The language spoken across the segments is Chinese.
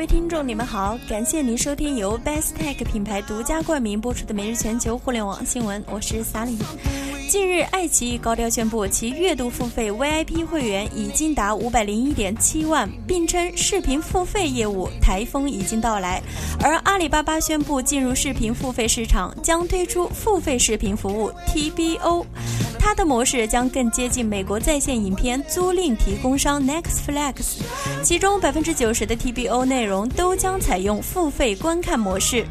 各位听众，你们好，感谢您收听由 Best Tech 品牌独家冠名播出的每日全球互联网新闻，我是萨莉。近日，爱奇艺高调宣布，其月度付费 VIP 会员已经达五百零一点七万，并称视频付费业务台风已经到来。而阿里巴巴宣布进入视频付费市场，将推出付费视频服务 TBO，它的模式将更接近美国在线影片租赁提供商 Nextflix，其中百分之九十的 TBO 内容都将采用付费观看模式。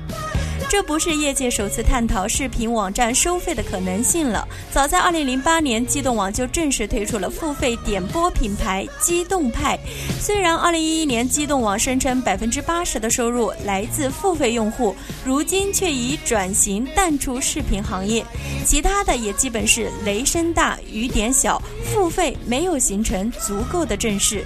这不是业界首次探讨视频网站收费的可能性了。早在2008年，机动网就正式推出了付费点播品牌机动派。虽然2011年机动网声称百分之八十的收入来自付费用户，如今却已转型淡出视频行业，其他的也基本是雷声大雨点小，付费没有形成足够的正势。